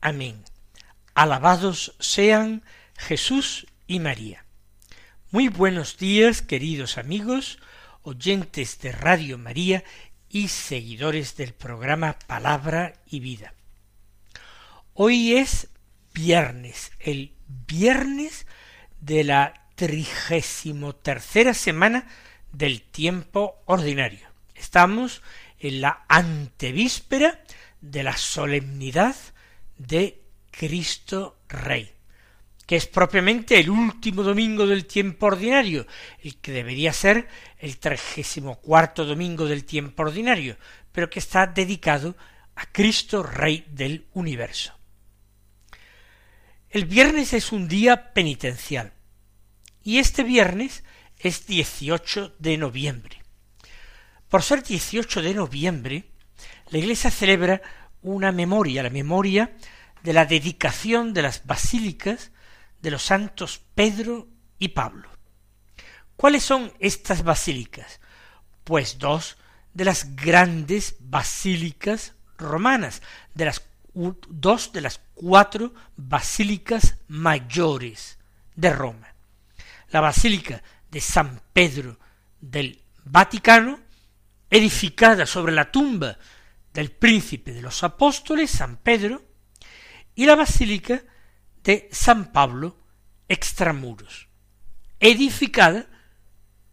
Amén. Alabados sean Jesús y María. Muy buenos días, queridos amigos, oyentes de Radio María y seguidores del programa Palabra y Vida. Hoy es viernes, el viernes de la trigésimo tercera semana del tiempo ordinario. Estamos en la antevíspera de la solemnidad de Cristo Rey, que es propiamente el último domingo del tiempo ordinario, el que debería ser el trigésimo cuarto domingo del tiempo ordinario, pero que está dedicado a Cristo Rey del universo. El viernes es un día penitencial, y este viernes es 18 de noviembre. Por ser 18 de noviembre, la Iglesia celebra una memoria, la memoria de la dedicación de las basílicas de los santos Pedro y Pablo. ¿Cuáles son estas basílicas? Pues dos de las grandes basílicas romanas, de las dos de las cuatro basílicas mayores de Roma. La basílica de San Pedro del Vaticano edificada sobre la tumba del príncipe de los apóstoles, San Pedro, y la basílica de San Pablo extramuros, edificada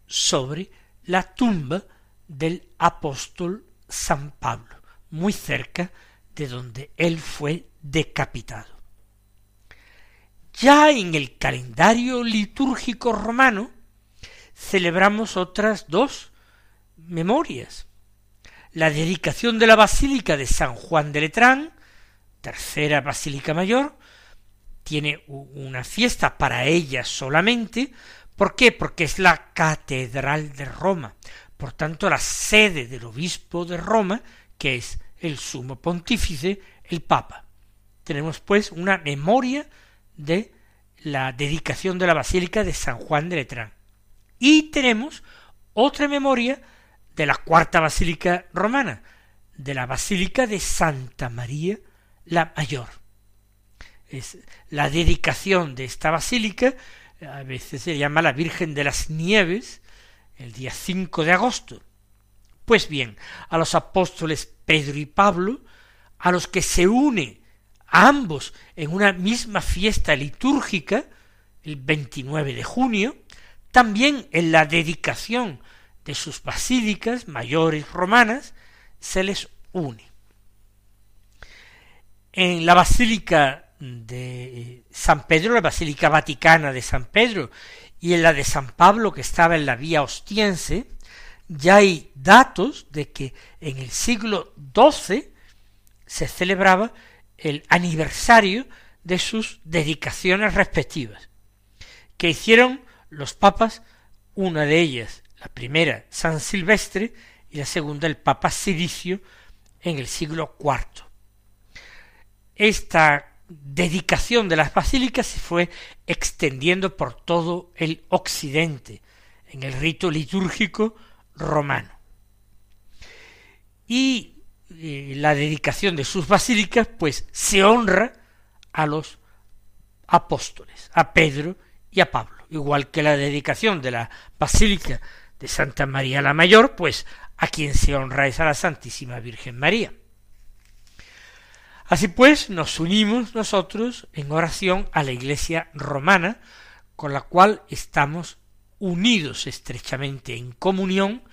sobre la tumba del apóstol San Pablo, muy cerca de donde él fue decapitado. Ya en el calendario litúrgico romano celebramos otras dos memorias. La dedicación de la Basílica de San Juan de Letrán, tercera Basílica Mayor, tiene una fiesta para ella solamente. ¿Por qué? Porque es la catedral de Roma, por tanto la sede del obispo de Roma, que es el sumo pontífice, el Papa. Tenemos pues una memoria de la dedicación de la Basílica de San Juan de Letrán. Y tenemos otra memoria de la cuarta basílica romana, de la basílica de Santa María la Mayor. Es la dedicación de esta basílica, a veces se llama la Virgen de las Nieves, el día 5 de agosto. Pues bien, a los apóstoles Pedro y Pablo, a los que se une a ambos en una misma fiesta litúrgica, el 29 de junio, también en la dedicación de sus basílicas mayores romanas se les une. En la basílica de San Pedro, la basílica vaticana de San Pedro, y en la de San Pablo, que estaba en la vía ostiense, ya hay datos de que en el siglo XII se celebraba el aniversario de sus dedicaciones respectivas, que hicieron los papas, una de ellas la primera San Silvestre y la segunda el Papa Siricio en el siglo IV. Esta dedicación de las basílicas se fue extendiendo por todo el occidente en el rito litúrgico romano. Y eh, la dedicación de sus basílicas pues se honra a los apóstoles, a Pedro y a Pablo, igual que la dedicación de la basílica de Santa María la Mayor, pues a quien se honra es a la Santísima Virgen María. Así pues, nos unimos nosotros en oración a la Iglesia romana, con la cual estamos unidos estrechamente en comunión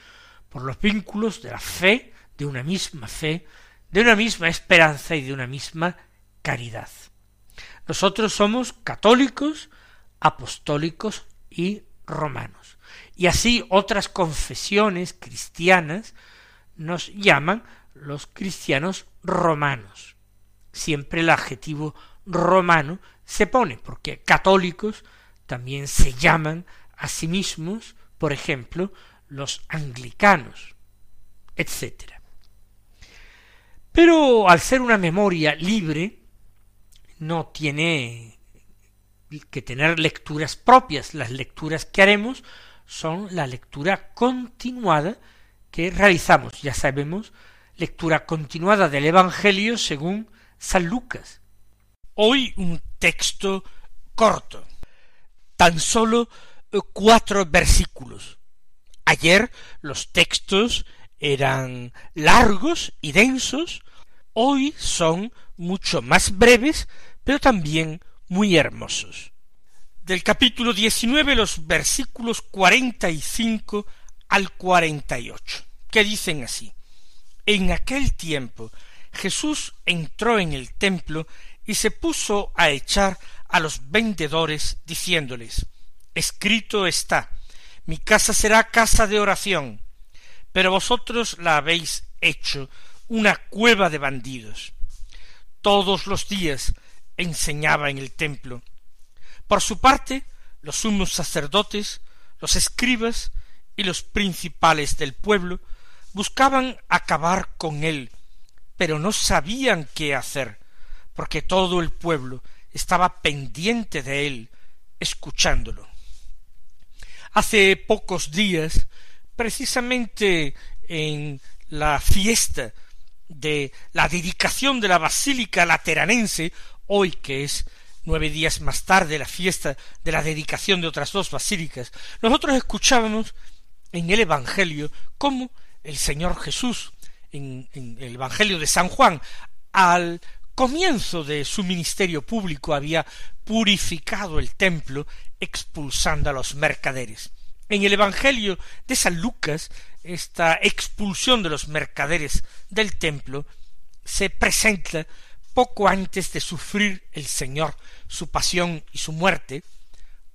por los vínculos de la fe, de una misma fe, de una misma esperanza y de una misma caridad. Nosotros somos católicos, apostólicos y romanos y así otras confesiones cristianas nos llaman los cristianos romanos. siempre el adjetivo romano se pone, porque católicos también se llaman a sí mismos, por ejemplo, los anglicanos, etc. Pero al ser una memoria libre, no tiene que tener lecturas propias. Las lecturas que haremos son la lectura continuada que realizamos. Ya sabemos, lectura continuada del Evangelio según San Lucas. Hoy un texto corto, tan solo eh, cuatro versículos. Ayer los textos eran largos y densos, hoy son mucho más breves, pero también muy hermosos. Del capítulo 19, los versículos 45 al 48, que dicen así. En aquel tiempo Jesús entró en el templo y se puso a echar a los vendedores, diciéndoles, Escrito está, mi casa será casa de oración, pero vosotros la habéis hecho una cueva de bandidos. Todos los días enseñaba en el templo. Por su parte, los sumos sacerdotes, los escribas y los principales del pueblo buscaban acabar con él, pero no sabían qué hacer, porque todo el pueblo estaba pendiente de él, escuchándolo. Hace pocos días precisamente en la fiesta de la dedicación de la Basílica Lateranense, hoy que es nueve días más tarde la fiesta de la dedicación de otras dos basílicas, nosotros escuchábamos en el Evangelio cómo el Señor Jesús, en, en el Evangelio de San Juan, al comienzo de su ministerio público había purificado el templo expulsando a los mercaderes. En el Evangelio de San Lucas, esta expulsión de los mercaderes del templo se presenta poco antes de sufrir el Señor su pasión y su muerte,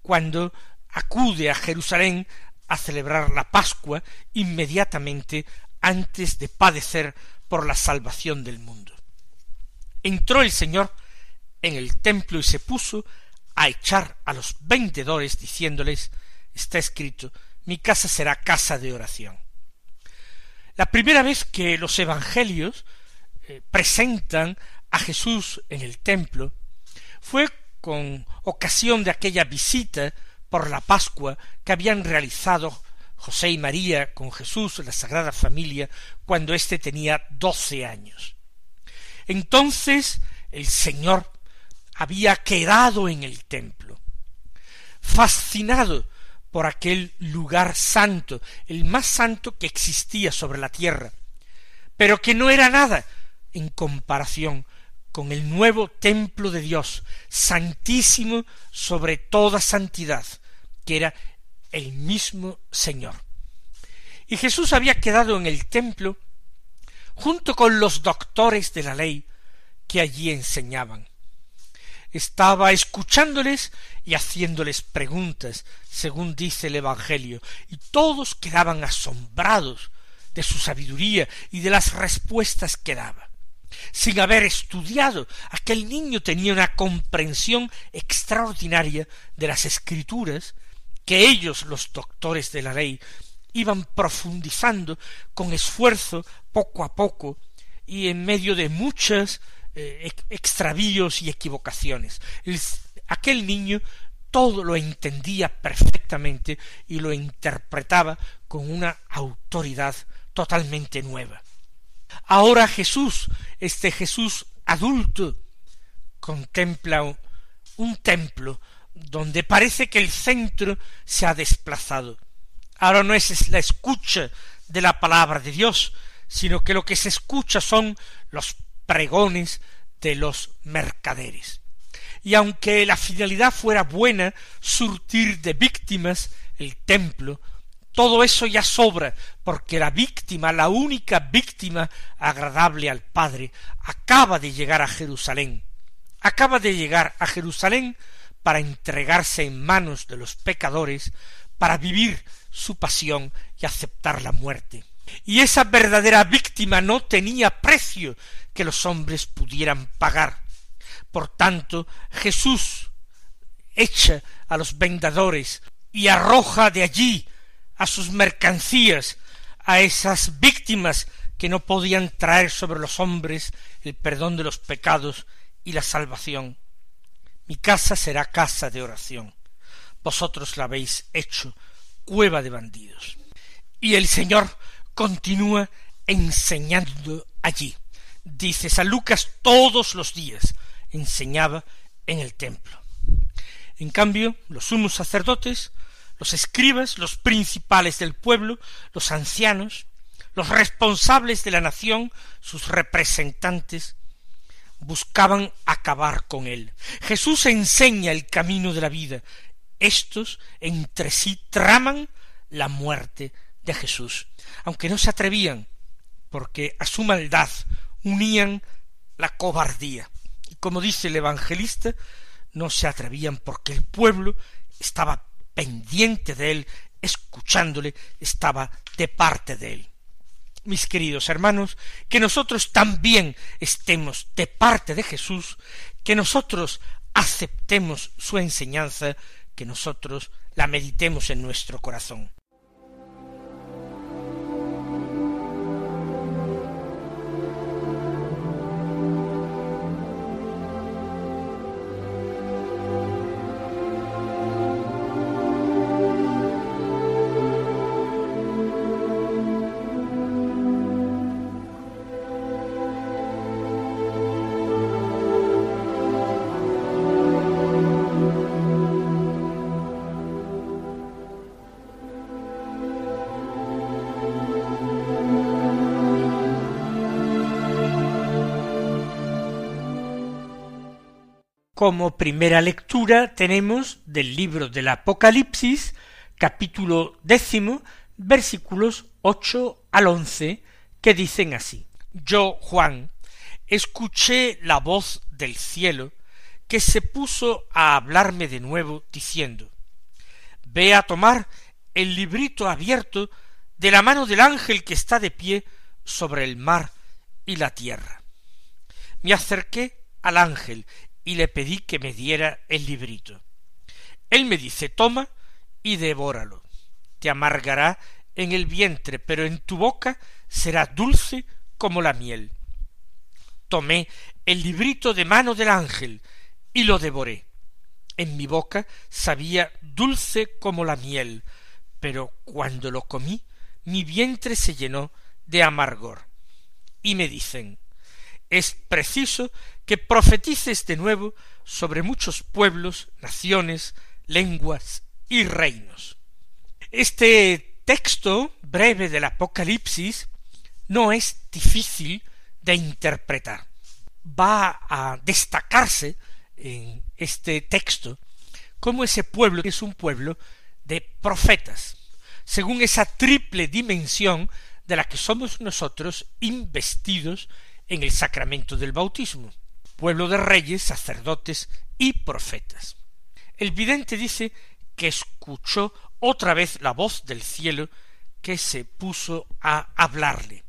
cuando acude a Jerusalén a celebrar la Pascua inmediatamente antes de padecer por la salvación del mundo. Entró el Señor en el templo y se puso a echar a los vendedores diciéndoles está escrito, mi casa será casa de oración. La primera vez que los evangelios eh, presentan a Jesús en el templo fue con ocasión de aquella visita por la Pascua que habían realizado José y María con Jesús la Sagrada Familia cuando éste tenía doce años. Entonces el Señor había quedado en el templo, fascinado por aquel lugar santo, el más santo que existía sobre la tierra, pero que no era nada en comparación con el nuevo templo de Dios, santísimo sobre toda santidad, que era el mismo Señor. Y Jesús había quedado en el templo junto con los doctores de la ley que allí enseñaban estaba escuchándoles y haciéndoles preguntas, según dice el Evangelio, y todos quedaban asombrados de su sabiduría y de las respuestas que daba. Sin haber estudiado, aquel niño tenía una comprensión extraordinaria de las escrituras que ellos, los doctores de la ley, iban profundizando con esfuerzo poco a poco y en medio de muchas eh, extravíos y equivocaciones. aquel niño todo lo entendía perfectamente y lo interpretaba con una autoridad totalmente nueva. Ahora Jesús, este Jesús adulto, contempla un templo donde parece que el centro se ha desplazado. Ahora no es la escucha de la palabra de Dios, sino que lo que se escucha son los pregones de los mercaderes. Y aunque la finalidad fuera buena, surtir de víctimas el templo, todo eso ya sobra, porque la víctima, la única víctima agradable al Padre, acaba de llegar a Jerusalén. Acaba de llegar a Jerusalén para entregarse en manos de los pecadores, para vivir su pasión y aceptar la muerte. Y esa verdadera víctima no tenía precio que los hombres pudieran pagar. Por tanto, Jesús echa a los vendedores y arroja de allí a sus mercancías, a esas víctimas que no podían traer sobre los hombres el perdón de los pecados y la salvación. Mi casa será casa de oración. Vosotros la habéis hecho cueva de bandidos. Y el Señor continúa enseñando allí. Dice San Lucas todos los días enseñaba en el templo. En cambio, los sumos sacerdotes, los escribas, los principales del pueblo, los ancianos, los responsables de la nación, sus representantes, buscaban acabar con él. Jesús enseña el camino de la vida. Estos entre sí traman la muerte de Jesús, aunque no se atrevían, porque a su maldad unían la cobardía. Y como dice el evangelista, no se atrevían porque el pueblo estaba pendiente de él, escuchándole, estaba de parte de él. Mis queridos hermanos, que nosotros también estemos de parte de Jesús, que nosotros aceptemos su enseñanza, que nosotros la meditemos en nuestro corazón. Como primera lectura tenemos del libro del Apocalipsis, capítulo décimo, versículos ocho al once, que dicen así. Yo, Juan, escuché la voz del cielo que se puso a hablarme de nuevo, diciendo Ve a tomar el librito abierto de la mano del ángel que está de pie sobre el mar y la tierra. Me acerqué al ángel y le pedí que me diera el librito. Él me dice toma y devóralo. Te amargará en el vientre, pero en tu boca será dulce como la miel. Tomé el librito de mano del ángel y lo devoré. En mi boca sabía dulce como la miel, pero cuando lo comí, mi vientre se llenó de amargor. Y me dicen, es preciso que profetices de nuevo sobre muchos pueblos, naciones, lenguas y reinos. Este texto breve del Apocalipsis no es difícil de interpretar. Va a destacarse en este texto como ese pueblo es un pueblo de profetas, según esa triple dimensión de la que somos nosotros investidos en el sacramento del bautismo pueblo de reyes, sacerdotes y profetas. El vidente dice que escuchó otra vez la voz del cielo que se puso a hablarle.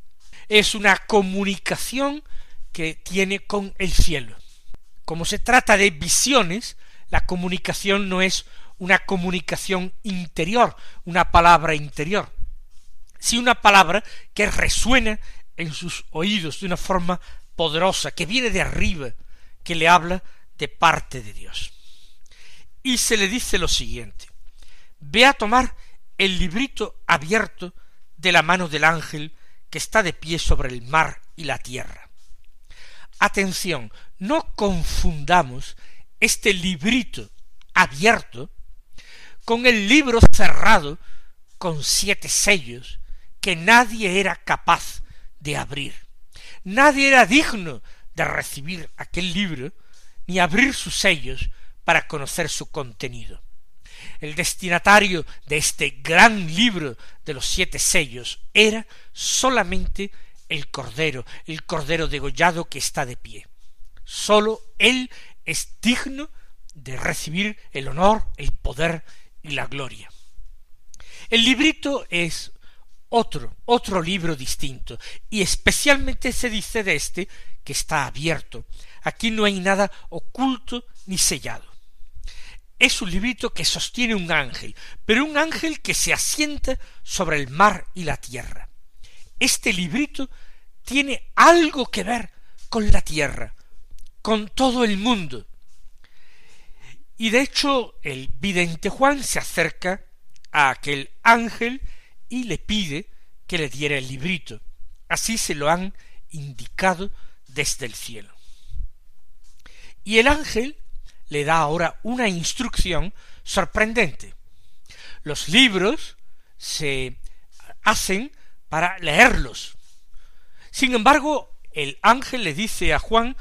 Es una comunicación que tiene con el cielo. Como se trata de visiones, la comunicación no es una comunicación interior, una palabra interior, sino una palabra que resuena en sus oídos de una forma poderosa, que viene de arriba, que le habla de parte de Dios. Y se le dice lo siguiente, ve a tomar el librito abierto de la mano del ángel que está de pie sobre el mar y la tierra. Atención, no confundamos este librito abierto con el libro cerrado con siete sellos que nadie era capaz de abrir. Nadie era digno de recibir aquel libro ni abrir sus sellos para conocer su contenido. El destinatario de este gran libro de los siete sellos era solamente el Cordero, el Cordero degollado que está de pie. Sólo él es digno de recibir el honor, el poder y la gloria. El librito es otro, otro libro distinto, y especialmente se dice de este que está abierto. Aquí no hay nada oculto ni sellado. Es un librito que sostiene un ángel, pero un ángel que se asienta sobre el mar y la tierra. Este librito tiene algo que ver con la tierra, con todo el mundo. Y de hecho el vidente Juan se acerca a aquel ángel y le pide que le diera el librito. Así se lo han indicado desde el cielo. Y el ángel le da ahora una instrucción sorprendente. Los libros se hacen para leerlos. Sin embargo, el ángel le dice a Juan,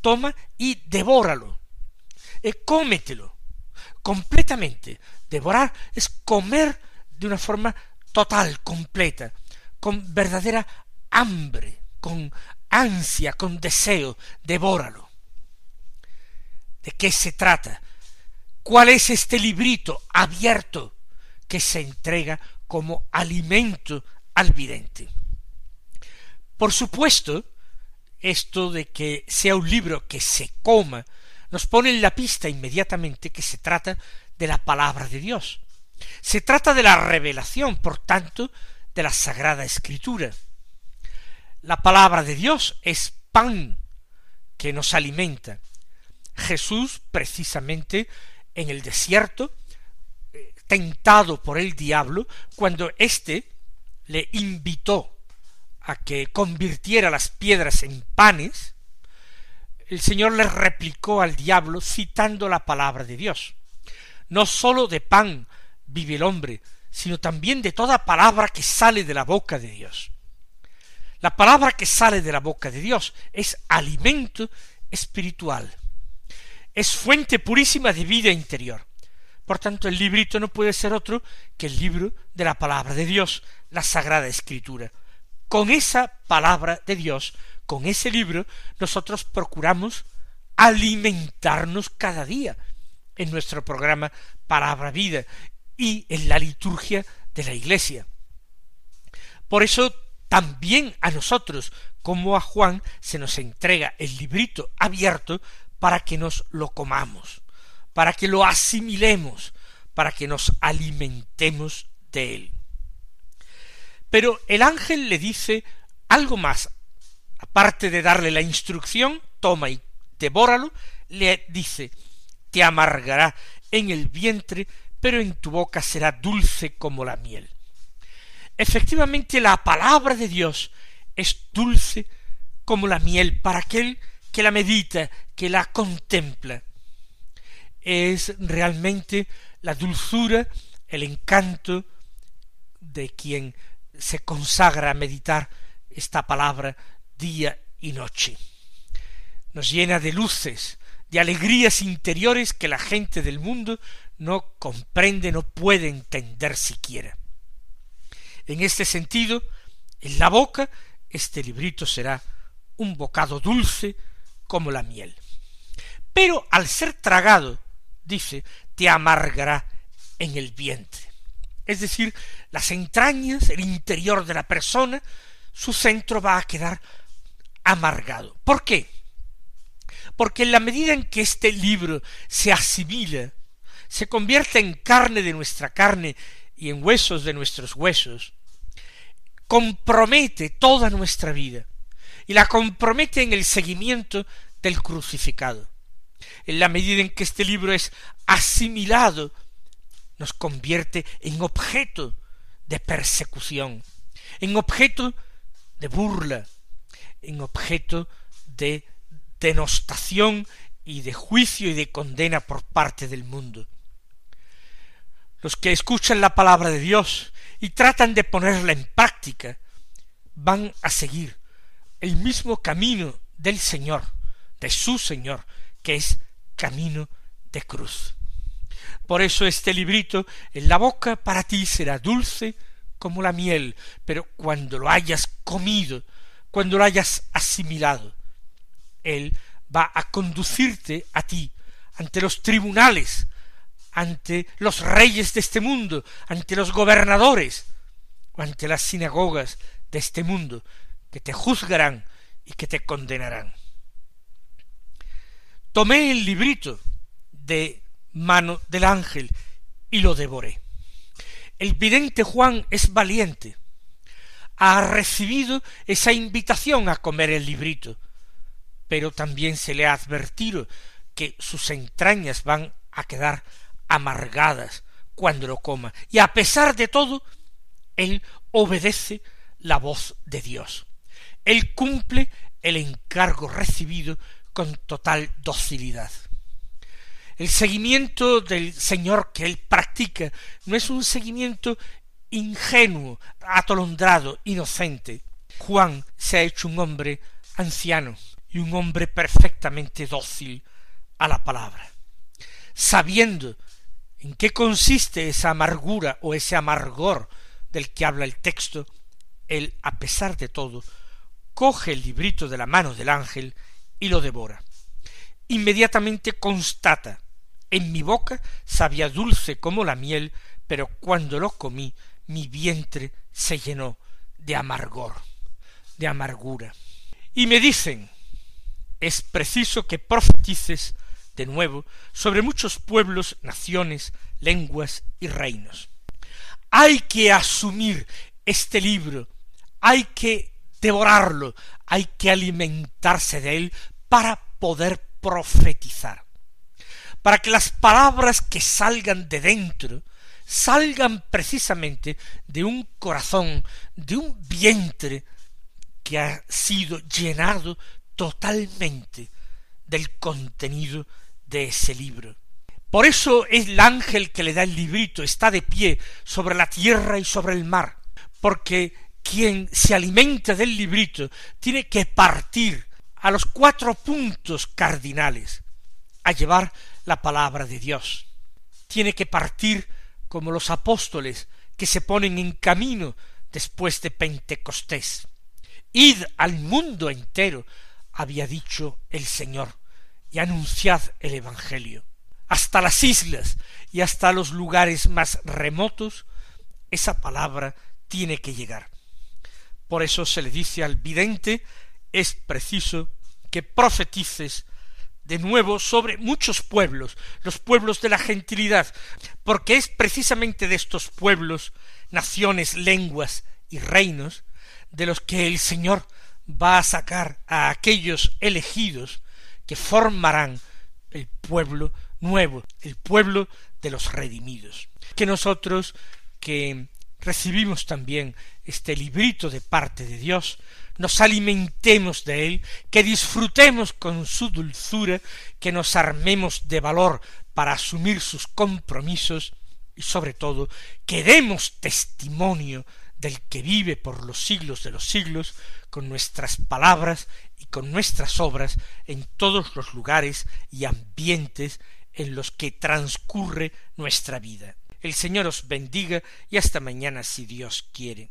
toma y devóralo, eh, cómetelo, completamente. Devorar es comer de una forma total, completa, con verdadera hambre, con ansia, con deseo, devóralo. ¿De qué se trata? ¿Cuál es este librito abierto que se entrega como alimento al vidente? Por supuesto, esto de que sea un libro que se coma, nos pone en la pista inmediatamente que se trata de la palabra de Dios. Se trata de la revelación, por tanto, de la Sagrada Escritura. La palabra de Dios es pan que nos alimenta. Jesús, precisamente, en el desierto, eh, tentado por el diablo, cuando éste le invitó a que convirtiera las piedras en panes, el Señor le replicó al diablo citando la palabra de Dios. No sólo de pan vive el hombre, sino también de toda palabra que sale de la boca de Dios. La palabra que sale de la boca de Dios es alimento espiritual, es fuente purísima de vida interior. Por tanto, el librito no puede ser otro que el libro de la palabra de Dios, la Sagrada Escritura. Con esa palabra de Dios, con ese libro, nosotros procuramos alimentarnos cada día en nuestro programa Palabra Vida y en la liturgia de la Iglesia. Por eso también a nosotros, como a Juan, se nos entrega el librito abierto para que nos lo comamos, para que lo asimilemos, para que nos alimentemos de él. Pero el ángel le dice algo más. Aparte de darle la instrucción, toma y devóralo, le dice, te amargará en el vientre, pero en tu boca será dulce como la miel. Efectivamente, la palabra de Dios es dulce como la miel para aquel que la medita, que la contempla. Es realmente la dulzura, el encanto de quien se consagra a meditar esta palabra día y noche. Nos llena de luces, de alegrías interiores que la gente del mundo no comprende, no puede entender siquiera. En este sentido, en la boca, este librito será un bocado dulce como la miel. Pero al ser tragado, dice, te amargará en el vientre es decir, las entrañas, el interior de la persona, su centro va a quedar amargado. ¿Por qué? Porque en la medida en que este libro se asimila, se convierte en carne de nuestra carne y en huesos de nuestros huesos, compromete toda nuestra vida y la compromete en el seguimiento del crucificado. En la medida en que este libro es asimilado nos convierte en objeto de persecución, en objeto de burla, en objeto de denostación y de juicio y de condena por parte del mundo. Los que escuchan la palabra de Dios y tratan de ponerla en práctica van a seguir el mismo camino del Señor, de su Señor, que es camino de cruz. Por eso este librito en la boca para ti será dulce como la miel, pero cuando lo hayas comido, cuando lo hayas asimilado, él va a conducirte a ti ante los tribunales, ante los reyes de este mundo, ante los gobernadores, o ante las sinagogas de este mundo, que te juzgarán y que te condenarán. Tomé el librito de mano del ángel y lo devoré. El vidente Juan es valiente. Ha recibido esa invitación a comer el librito, pero también se le ha advertido que sus entrañas van a quedar amargadas cuando lo coma. Y a pesar de todo, él obedece la voz de Dios. Él cumple el encargo recibido con total docilidad. El seguimiento del Señor que él practica no es un seguimiento ingenuo, atolondrado, inocente. Juan se ha hecho un hombre anciano y un hombre perfectamente dócil a la palabra. Sabiendo en qué consiste esa amargura o ese amargor del que habla el texto, él, a pesar de todo, coge el librito de la mano del ángel y lo devora. Inmediatamente constata en mi boca sabía dulce como la miel, pero cuando lo comí mi vientre se llenó de amargor, de amargura. Y me dicen, es preciso que profetices de nuevo sobre muchos pueblos, naciones, lenguas y reinos. Hay que asumir este libro, hay que devorarlo, hay que alimentarse de él para poder profetizar, para que las palabras que salgan de dentro salgan precisamente de un corazón, de un vientre que ha sido llenado totalmente del contenido de ese libro. Por eso el ángel que le da el librito está de pie sobre la tierra y sobre el mar, porque quien se alimenta del librito tiene que partir a los cuatro puntos cardinales a llevar la palabra de Dios. Tiene que partir como los apóstoles que se ponen en camino después de Pentecostés. Id al mundo entero, había dicho el Señor y anunciad el Evangelio. Hasta las islas y hasta los lugares más remotos, esa palabra tiene que llegar. Por eso se le dice al vidente, es preciso que profetices de nuevo sobre muchos pueblos, los pueblos de la gentilidad, porque es precisamente de estos pueblos, naciones, lenguas y reinos, de los que el Señor va a sacar a aquellos elegidos que formarán el pueblo nuevo, el pueblo de los redimidos. Que nosotros que recibimos también este librito de parte de Dios, nos alimentemos de él, que disfrutemos con su dulzura, que nos armemos de valor para asumir sus compromisos y sobre todo que demos testimonio del que vive por los siglos de los siglos, con nuestras palabras y con nuestras obras en todos los lugares y ambientes en los que transcurre nuestra vida. El Señor os bendiga y hasta mañana si Dios quiere.